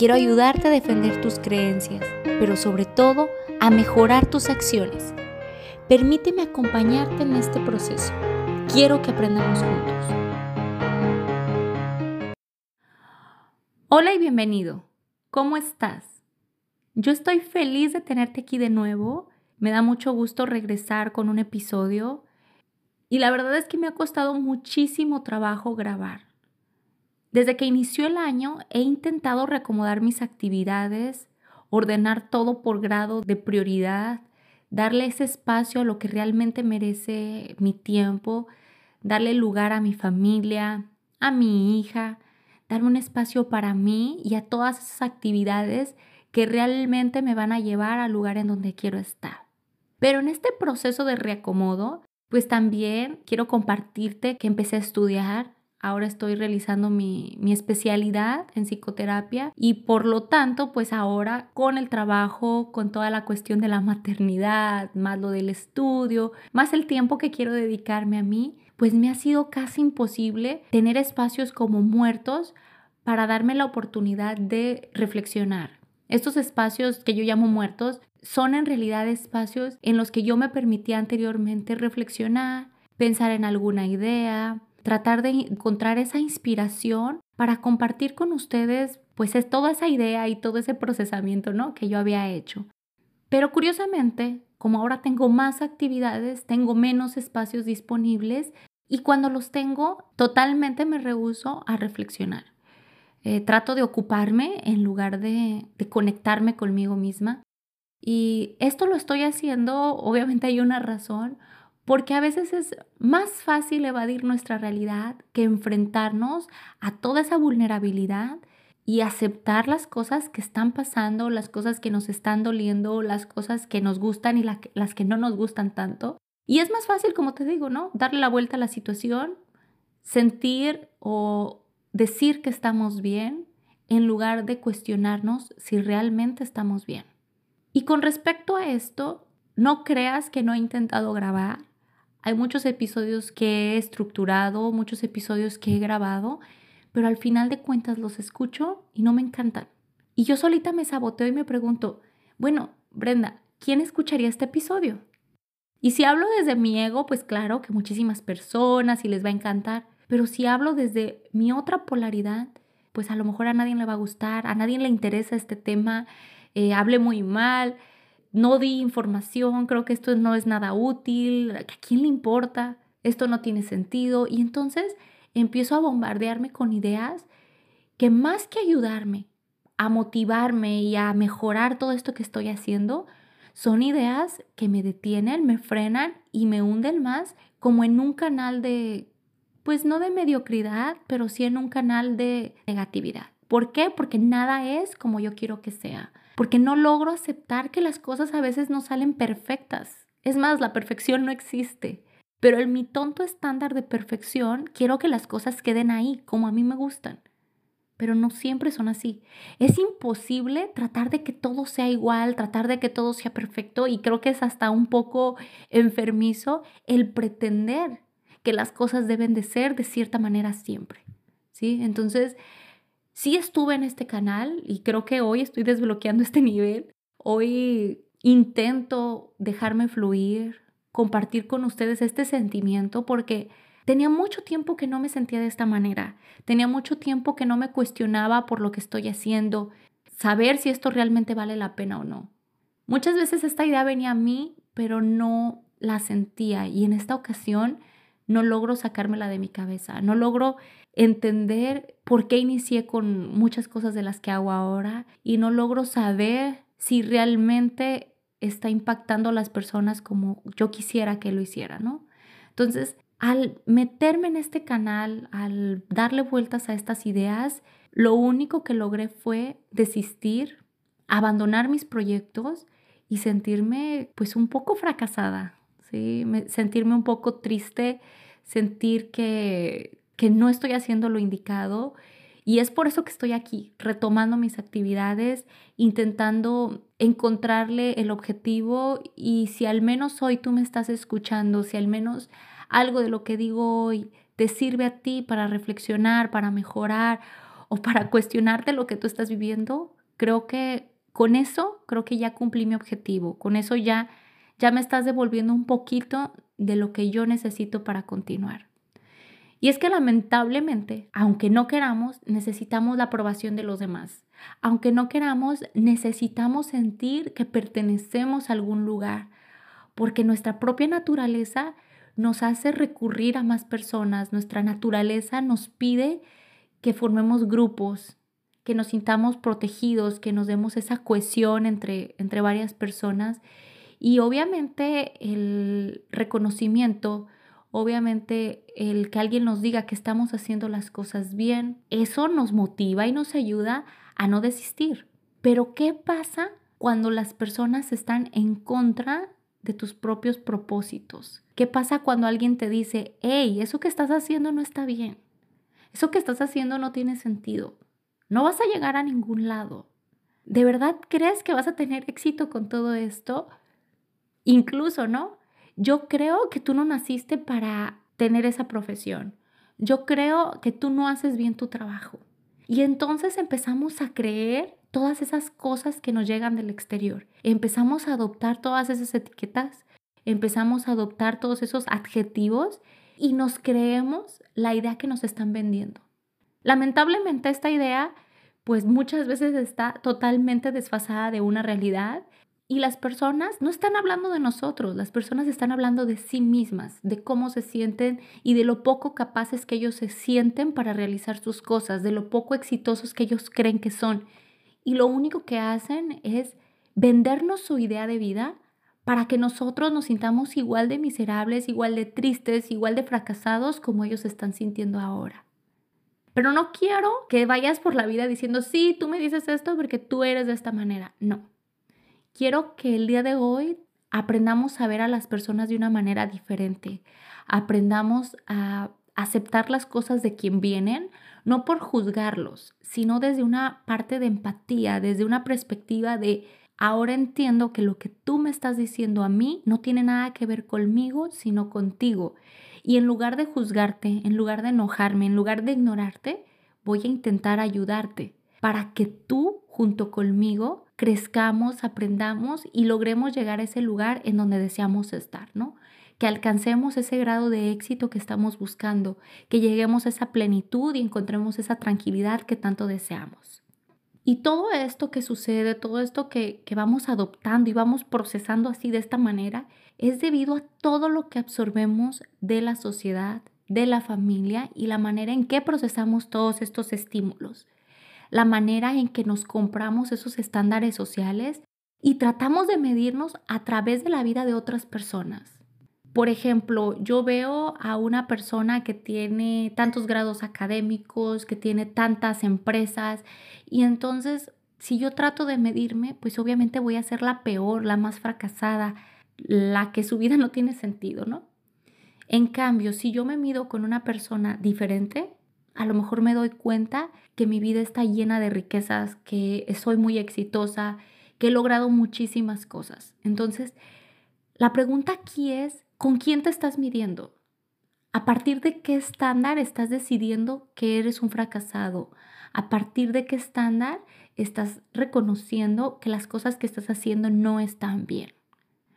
Quiero ayudarte a defender tus creencias, pero sobre todo a mejorar tus acciones. Permíteme acompañarte en este proceso. Quiero que aprendamos juntos. Hola y bienvenido. ¿Cómo estás? Yo estoy feliz de tenerte aquí de nuevo. Me da mucho gusto regresar con un episodio. Y la verdad es que me ha costado muchísimo trabajo grabar. Desde que inició el año he intentado reacomodar mis actividades, ordenar todo por grado de prioridad, darle ese espacio a lo que realmente merece mi tiempo, darle lugar a mi familia, a mi hija, darme un espacio para mí y a todas esas actividades que realmente me van a llevar al lugar en donde quiero estar. Pero en este proceso de reacomodo, pues también quiero compartirte que empecé a estudiar, Ahora estoy realizando mi, especialidad en psicoterapia y por lo tanto, pues ahora con el trabajo, con toda la cuestión de la maternidad, más lo del estudio, más el tiempo que quiero dedicarme a mí, pues me ha sido casi imposible tener espacios como muertos para darme la oportunidad de reflexionar. Estos espacios que yo llamo muertos son en realidad espacios en los que yo me permitía anteriormente reflexionar, pensar en alguna idea, tratar de encontrar esa inspiración para compartir con ustedes pues es toda esa idea y todo ese procesamiento, ¿no? que yo había hecho. Pero curiosamente, como ahora tengo más actividades, tengo menos espacios disponibles y cuando los tengo, totalmente me rehuso a reflexionar. Eh, trato de ocuparme en lugar de, de conectarme conmigo misma. Y esto lo estoy haciendo, obviamente hay una razón, porque a veces es más fácil evadir nuestra realidad que enfrentarnos a toda esa vulnerabilidad y aceptar las cosas que están pasando, las cosas que nos están doliendo, las cosas que nos gustan y las que no nos gustan tanto. Y es más fácil, como te digo, ¿no? Darle la vuelta a la situación, sentir o decir que estamos bien en lugar de cuestionarnos si realmente estamos bien. Y con respecto a esto, no creas que no he intentado grabar, hay muchos episodios que he estructurado, muchos episodios que he grabado, pero al final de cuentas los escucho y no me encantan. Y yo solita me saboteo y me pregunto, bueno, Brenda, ¿quién escucharía este episodio? Y si hablo desde mi ego, pues claro que muchísimas personas y les va a encantar, pero si hablo desde mi otra polaridad, pues a lo mejor a nadie le va a gustar, a nadie le interesa este tema, eh, hable muy mal, no di información, creo que esto no es nada útil, ¿a quién le importa? Esto no tiene sentido. Y entonces empiezo a bombardearme con ideas que más que ayudarme a motivarme y a mejorar todo esto que estoy haciendo, son ideas que me detienen, me frenan y me hunden más como en un canal de, pues no de mediocridad, pero sí en un canal de negatividad. ¿Por qué? Porque nada es como yo quiero que sea porque no logro aceptar que las cosas a veces no salen perfectas. Es más, la perfección no existe. Pero en mi tonto estándar de perfección, quiero que las cosas queden ahí, como a mí me gustan. Pero no siempre son así. Es imposible tratar de que todo sea igual, tratar de que todo sea perfecto y creo que es hasta un poco enfermizo el pretender que las cosas deben de ser de cierta manera siempre. ¿Sí? Entonces, sí estuve en este canal y creo que hoy estoy desbloqueando este nivel. Hoy intento dejarme fluir, compartir con ustedes este sentimiento porque tenía mucho tiempo que no me sentía de esta manera. Tenía mucho tiempo que no me cuestionaba por lo que estoy haciendo, saber si esto realmente vale la pena o no. Muchas veces esta idea venía a mí, pero no la sentía y en esta ocasión no logro sacármela de mi cabeza, no logro entender por qué inicié con muchas cosas de las que hago ahora y no logro saber si realmente está impactando a las personas como yo quisiera que lo hiciera, ¿no? Entonces, al meterme en este canal, al darle vueltas a estas ideas, lo único que logré fue desistir, abandonar mis proyectos y sentirme pues un poco fracasada, ¿sí? sentirme un poco triste, sentir que, que no estoy haciendo lo indicado. Y es por eso que estoy aquí, retomando mis actividades, intentando encontrarle el objetivo y si al menos hoy tú me estás escuchando, si al menos algo de lo que digo hoy te sirve a ti para reflexionar, para mejorar o para cuestionarte lo que tú estás viviendo, creo que con eso creo que ya cumplí mi objetivo, con eso ya ya me estás devolviendo un poquito de lo que yo necesito para continuar. Y es que lamentablemente, aunque no queramos, necesitamos la aprobación de los demás. Aunque no queramos, necesitamos sentir que pertenecemos a algún lugar, porque nuestra propia naturaleza nos hace recurrir a más personas, nuestra naturaleza nos pide que formemos grupos, que nos sintamos protegidos, que nos demos esa cohesión entre, entre varias personas. Y obviamente el reconocimiento, obviamente el que alguien nos diga que estamos haciendo las cosas bien, eso nos motiva y nos ayuda a no desistir. Pero ¿qué pasa cuando las personas están en contra de tus propios propósitos? ¿Qué pasa cuando alguien te dice, hey, eso que estás haciendo no está bien? Eso que estás haciendo no tiene sentido. No vas a llegar a ningún lado. ¿De verdad crees que vas a tener éxito con todo esto? Incluso, ¿no? Yo creo que tú no naciste para tener esa profesión. Yo creo que tú no haces bien tu trabajo. Y entonces empezamos a creer todas esas cosas que nos llegan del exterior. Empezamos a adoptar todas esas etiquetas, empezamos a adoptar todos esos adjetivos y nos creemos la idea que nos están vendiendo. Lamentablemente esta idea pues muchas veces está totalmente desfasada de una realidad y las personas no están hablando de nosotros, las personas están hablando de sí mismas, de cómo se sienten y de lo poco capaces que ellos se sienten para realizar sus cosas, de lo poco exitosos que ellos creen que son. Y lo único que hacen es vendernos su idea de vida para que nosotros nos sintamos igual de miserables, igual de tristes, igual de fracasados como ellos están sintiendo ahora. Pero no quiero que vayas por la vida diciendo, sí, tú me dices esto porque tú eres de esta manera. No. Quiero que el día de hoy aprendamos a ver a las personas de una manera diferente. Aprendamos a aceptar las cosas de quien vienen, no por juzgarlos, sino desde una parte de empatía, desde una perspectiva de ahora entiendo que lo que tú me estás diciendo a mí no tiene nada que ver conmigo, sino contigo. Y en lugar de juzgarte, en lugar de enojarme, en lugar de ignorarte, voy a intentar ayudarte para que tú junto conmigo crezcamos, aprendamos y logremos llegar a ese lugar en donde deseamos estar, ¿no? Que alcancemos ese grado de éxito que estamos buscando, que lleguemos a esa plenitud y encontremos esa tranquilidad que tanto deseamos. Y todo esto que sucede, todo esto que, que vamos adoptando y vamos procesando así de esta manera, es debido a todo lo que absorbemos de la sociedad, de la familia y la manera en que procesamos todos estos estímulos, la manera en que nos compramos esos estándares sociales y tratamos de medirnos a través de la vida de otras personas. Por ejemplo, yo veo a una persona que tiene tantos grados académicos, que tiene tantas empresas, y entonces si yo trato de medirme, pues obviamente voy a ser la peor, la más fracasada, la que su vida no tiene sentido, ¿no? En cambio, si yo me mido con una persona diferente, a lo mejor me doy cuenta que mi vida está llena de riquezas, que soy muy exitosa, que he logrado muchísimas cosas. Entonces, la pregunta aquí es, ¿con quién te estás midiendo? ¿A partir de qué estándar estás decidiendo que eres un fracasado? ¿A partir de qué estándar estás reconociendo que las cosas que estás haciendo no están bien?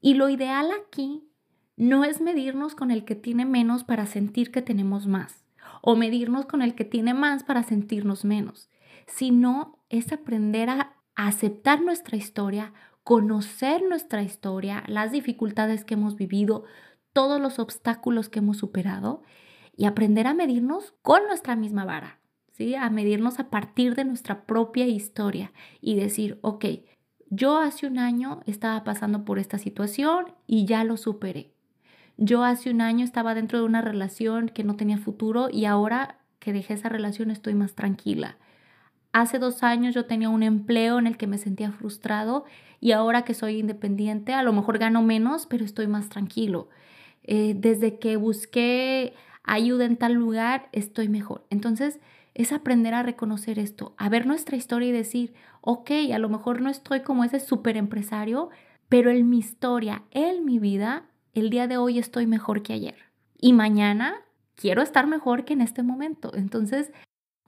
Y lo ideal aquí no es medirnos con el que tiene menos para sentir que tenemos más, o medirnos con el que tiene más para sentirnos menos, sino es aprender a aceptar nuestra historia, conocer nuestra historia, las dificultades que hemos vivido, todos los obstáculos que hemos superado y aprender a medirnos con nuestra misma vara, ¿sí? A medirnos a partir de nuestra propia historia y decir, ok, yo hace un año estaba pasando por esta situación y ya lo superé. Yo hace un año estaba dentro de una relación que no tenía futuro y ahora que dejé esa relación estoy más tranquila. hace dos años yo tenía un empleo en el que me sentía frustrado y ahora que soy independiente, a lo mejor gano menos, pero estoy más tranquilo. Eh, desde que busqué ayuda en tal lugar, estoy mejor. Entonces, es aprender a reconocer esto, a ver nuestra historia y decir, ok, a lo mejor no estoy como ese super empresario, pero en mi historia, en mi vida, el día de hoy estoy mejor que ayer. Y mañana quiero estar mejor que en este momento. Entonces,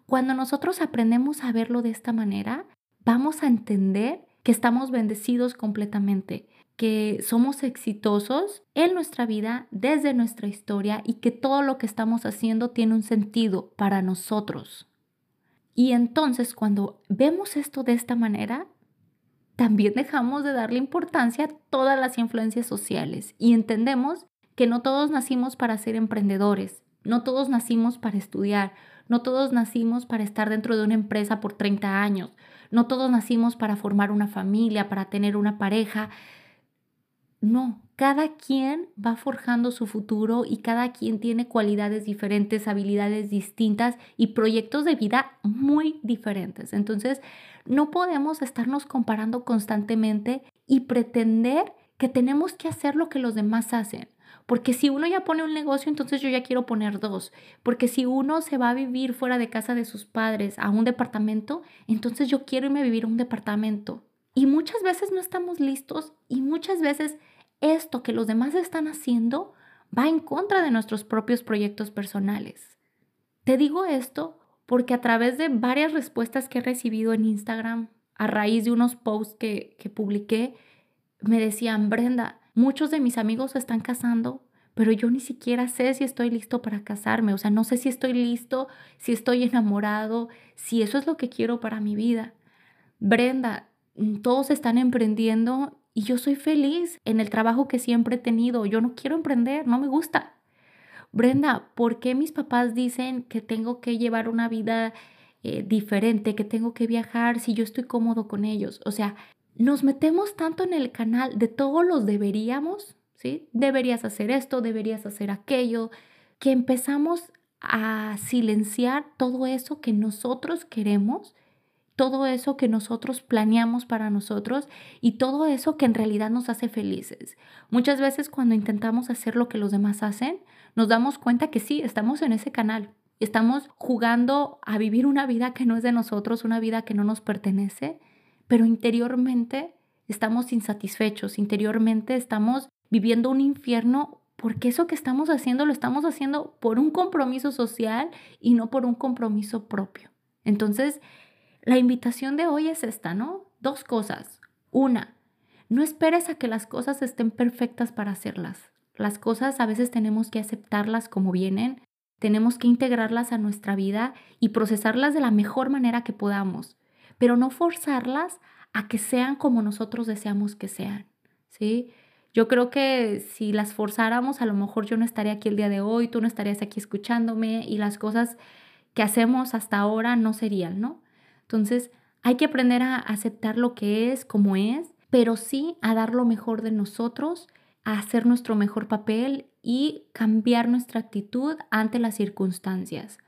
cuando nosotros aprendemos a verlo de esta manera, vamos a entender que estamos bendecidos completamente, que somos exitosos en nuestra vida, desde nuestra historia y que todo lo que estamos haciendo tiene un sentido para nosotros. Y entonces cuando vemos esto de esta manera, también dejamos de darle importancia a todas las influencias sociales y entendemos que no todos nacimos para ser emprendedores, no todos nacimos para estudiar, no todos nacimos para estar dentro de una empresa por 30 años, no todos nacimos para formar una familia, para tener una pareja. No, cada quien va forjando su futuro y cada quien tiene cualidades diferentes, habilidades distintas y proyectos de vida muy diferentes. Entonces, no podemos estarnos comparando constantemente y pretender que tenemos que hacer lo que los demás hacen. Porque si uno ya pone un negocio, entonces yo ya quiero poner dos. Porque si uno se va a vivir fuera de casa de sus padres a un departamento, entonces yo quiero irme a vivir a un departamento. Y muchas veces no estamos listos y muchas veces esto que los demás están haciendo va en contra de nuestros propios proyectos personales. Te digo esto porque a través de varias respuestas que he recibido en Instagram, a raíz de unos posts que, que publiqué, me decían, Brenda, Muchos de mis amigos se están casando, pero yo ni siquiera sé si estoy listo para casarme. O sea, no sé si estoy listo, si estoy enamorado, si eso es lo que quiero para mi vida. Brenda, todos están emprendiendo y yo soy feliz en el trabajo que siempre he tenido. Yo no quiero emprender, no me gusta. Brenda, ¿por qué mis papás dicen que tengo que llevar una vida eh, diferente, que tengo que viajar si yo estoy cómodo con ellos? O sea, nos metemos tanto en el canal de todos los deberíamos, ¿sí? Deberías hacer esto, deberías hacer aquello, que empezamos a silenciar todo eso que nosotros queremos, todo eso que nosotros planeamos para nosotros y todo eso que en realidad nos hace felices. Muchas veces cuando intentamos hacer lo que los demás hacen, nos damos cuenta que sí, estamos en ese canal. Estamos jugando a vivir una vida que no es de nosotros, una vida que no nos pertenece pero interiormente estamos insatisfechos, interiormente estamos viviendo un infierno porque eso que estamos haciendo lo estamos haciendo por un compromiso social y no por un compromiso propio. Entonces, la invitación de hoy es esta, ¿no? Dos cosas. Una, no esperes a que las cosas estén perfectas para hacerlas. Las cosas a veces tenemos que aceptarlas como vienen, tenemos que integrarlas a nuestra vida y procesarlas de la mejor manera que podamos pero no forzarlas a que sean como nosotros deseamos que sean, ¿sí? Yo creo que si las forzáramos, a lo mejor yo no estaría aquí el día de hoy, tú no estarías aquí escuchándome y las cosas que hacemos hasta ahora no serían, ¿no? Entonces, hay que aprender a aceptar lo que es, como es, pero sí a dar lo mejor de nosotros, a hacer nuestro mejor papel y cambiar nuestra actitud ante las circunstancias.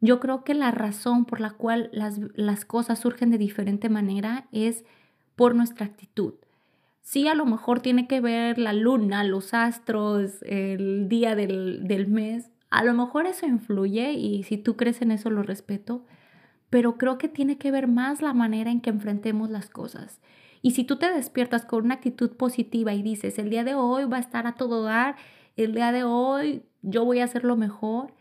Yo creo que la razón por la cual las, cosas surgen de diferente manera es por nuestra actitud. Sí, a lo mejor tiene que ver la luna, los astros, el día del, del mes. A lo mejor eso influye y si tú crees en eso lo respeto, pero creo que tiene que ver más la manera en que enfrentemos las cosas. Y si tú te despiertas con una actitud positiva y dices, el día de hoy va a estar a todo dar, el día de hoy yo voy a hacer lo mejor,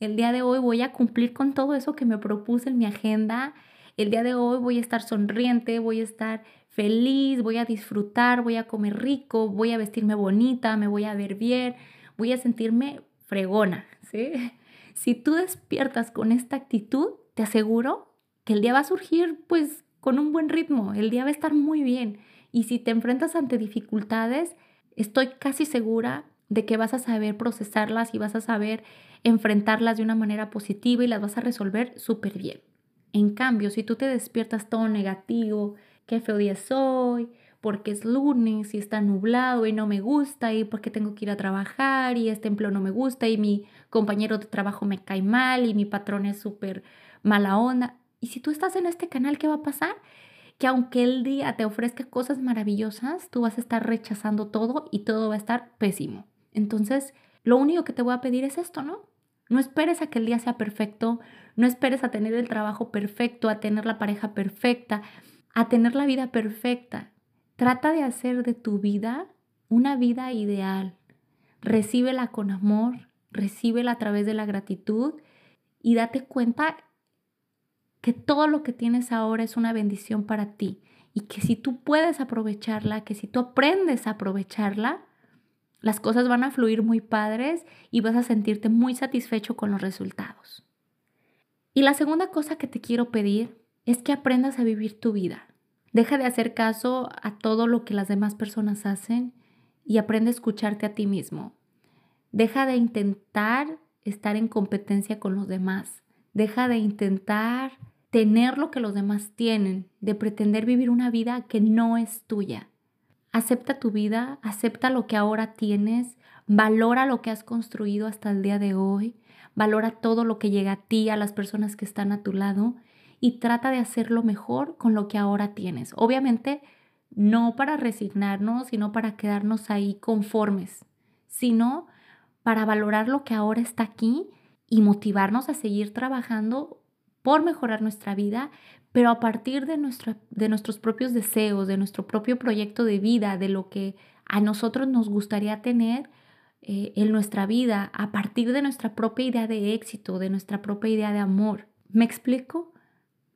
el día de hoy voy a cumplir con todo eso que me propuse en mi agenda. El día de hoy voy a estar sonriente, voy a estar feliz, voy a disfrutar, voy a comer rico, voy a vestirme bonita, me voy a ver bien, voy a sentirme fregona, ¿sí? Si tú despiertas con esta actitud, te aseguro que el día va a surgir pues con un buen ritmo, el día va a estar muy bien. Y si te enfrentas ante dificultades, estoy casi segura de que vas a saber procesarlas y vas a saber enfrentarlas de una manera positiva y las vas a resolver súper bien. En cambio, si tú te despiertas todo negativo, qué feo día soy, porque es lunes y está nublado y no me gusta y porque tengo que ir a trabajar y este empleo no me gusta y mi compañero de trabajo me cae mal y mi patrón es súper mala onda. Y si tú estás en este canal, ¿qué va a pasar? Que aunque el día te ofrezca cosas maravillosas, tú vas a estar rechazando todo y todo va a estar pésimo. Entonces, lo único que te voy a pedir es esto, ¿no? No esperes a que el día sea perfecto, no esperes a tener el trabajo perfecto, a tener la pareja perfecta, a tener la vida perfecta. Trata de hacer de tu vida una vida ideal. Recíbela con amor, recíbela a través de la gratitud y date cuenta que todo lo que tienes ahora es una bendición para ti y que si tú puedes aprovecharla, que si tú aprendes a aprovecharla, las cosas van a fluir muy padres y vas a sentirte muy satisfecho con los resultados. Y la segunda cosa que te quiero pedir es que aprendas a vivir tu vida. Deja de hacer caso a todo lo que las demás personas hacen y aprende a escucharte a ti mismo. Deja de intentar estar en competencia con los demás. Deja de intentar tener lo que los demás tienen, de pretender vivir una vida que no es tuya. Acepta tu vida, acepta lo que ahora tienes, valora lo que has construido hasta el día de hoy, valora todo lo que llega a ti, a las personas que están a tu lado y trata de hacerlo mejor con lo que ahora tienes. Obviamente, no para resignarnos, sino para quedarnos ahí conformes, sino para valorar lo que ahora está aquí y motivarnos a seguir trabajando por mejorar nuestra vida, pero a partir de, de nuestros propios deseos, de nuestro propio proyecto de vida, de lo que a nosotros nos gustaría tener eh, en nuestra vida, a partir de nuestra propia idea de éxito, de nuestra propia idea de amor. ¿Me explico?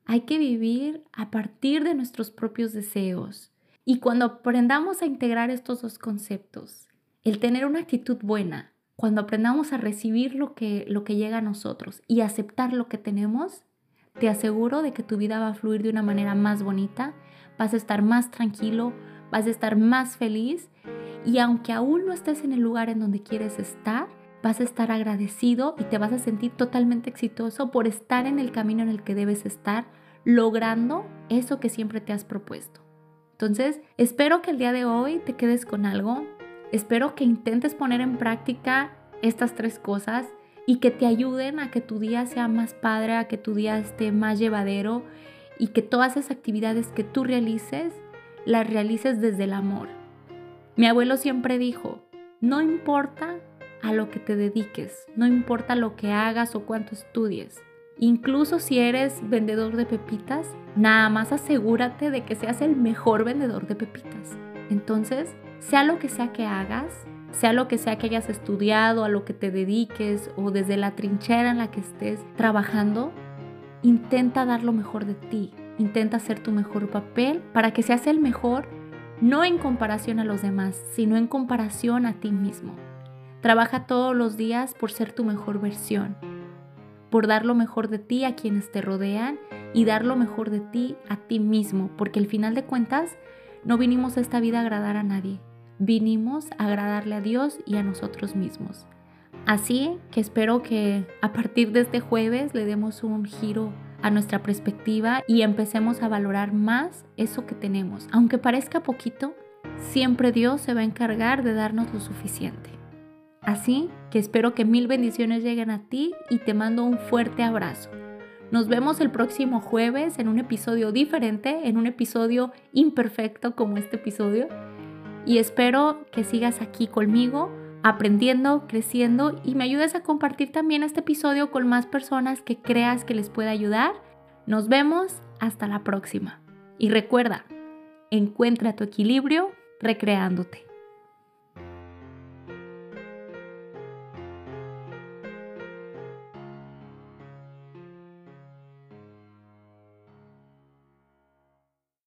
Hay que vivir a partir de nuestros propios deseos. Y cuando aprendamos a integrar estos dos conceptos, el tener una actitud buena, cuando aprendamos a recibir lo que, lo que llega a nosotros y aceptar lo que tenemos, te aseguro de que tu vida va a fluir de una manera más bonita, vas a estar más tranquilo, vas a estar más feliz y aunque aún no estés en el lugar en donde quieres estar, vas a estar agradecido y te vas a sentir totalmente exitoso por estar en el camino en el que debes estar, logrando eso que siempre te has propuesto. Entonces, espero que el día de hoy te quedes con algo, espero que intentes poner en práctica estas tres cosas y que te ayuden a que tu día sea más padre, a que tu día esté más llevadero y que todas esas actividades que tú realices, las realices desde el amor. Mi abuelo siempre dijo, no importa a lo que te dediques, no importa lo que hagas o cuánto estudies. Incluso si eres vendedor de pepitas, nada más asegúrate de que seas el mejor vendedor de pepitas. Entonces, sea lo que sea que hagas, sea lo que sea que hayas estudiado, a lo que te dediques o desde la trinchera en la que estés trabajando, intenta dar lo mejor de ti, intenta hacer tu mejor papel para que seas el mejor, no en comparación a los demás, sino en comparación a ti mismo. Trabaja todos los días por ser tu mejor versión, por dar lo mejor de ti a quienes te rodean y dar lo mejor de ti a ti mismo, porque al final de cuentas no vinimos a esta vida a agradar a nadie, vinimos a agradarle a Dios y a nosotros mismos. Así que espero que a partir de este jueves le demos un giro a nuestra perspectiva y empecemos a valorar más eso que tenemos. Aunque parezca poquito, siempre Dios se va a encargar de darnos lo suficiente. Así que espero que mil bendiciones lleguen a ti y te mando un fuerte abrazo. Nos vemos el próximo jueves en un episodio diferente, en un episodio imperfecto como este episodio y espero que sigas aquí conmigo aprendiendo, creciendo y me ayudes a compartir también este episodio con más personas que creas que les pueda ayudar. Nos vemos hasta la próxima. Y recuerda, encuentra tu equilibrio recreándote.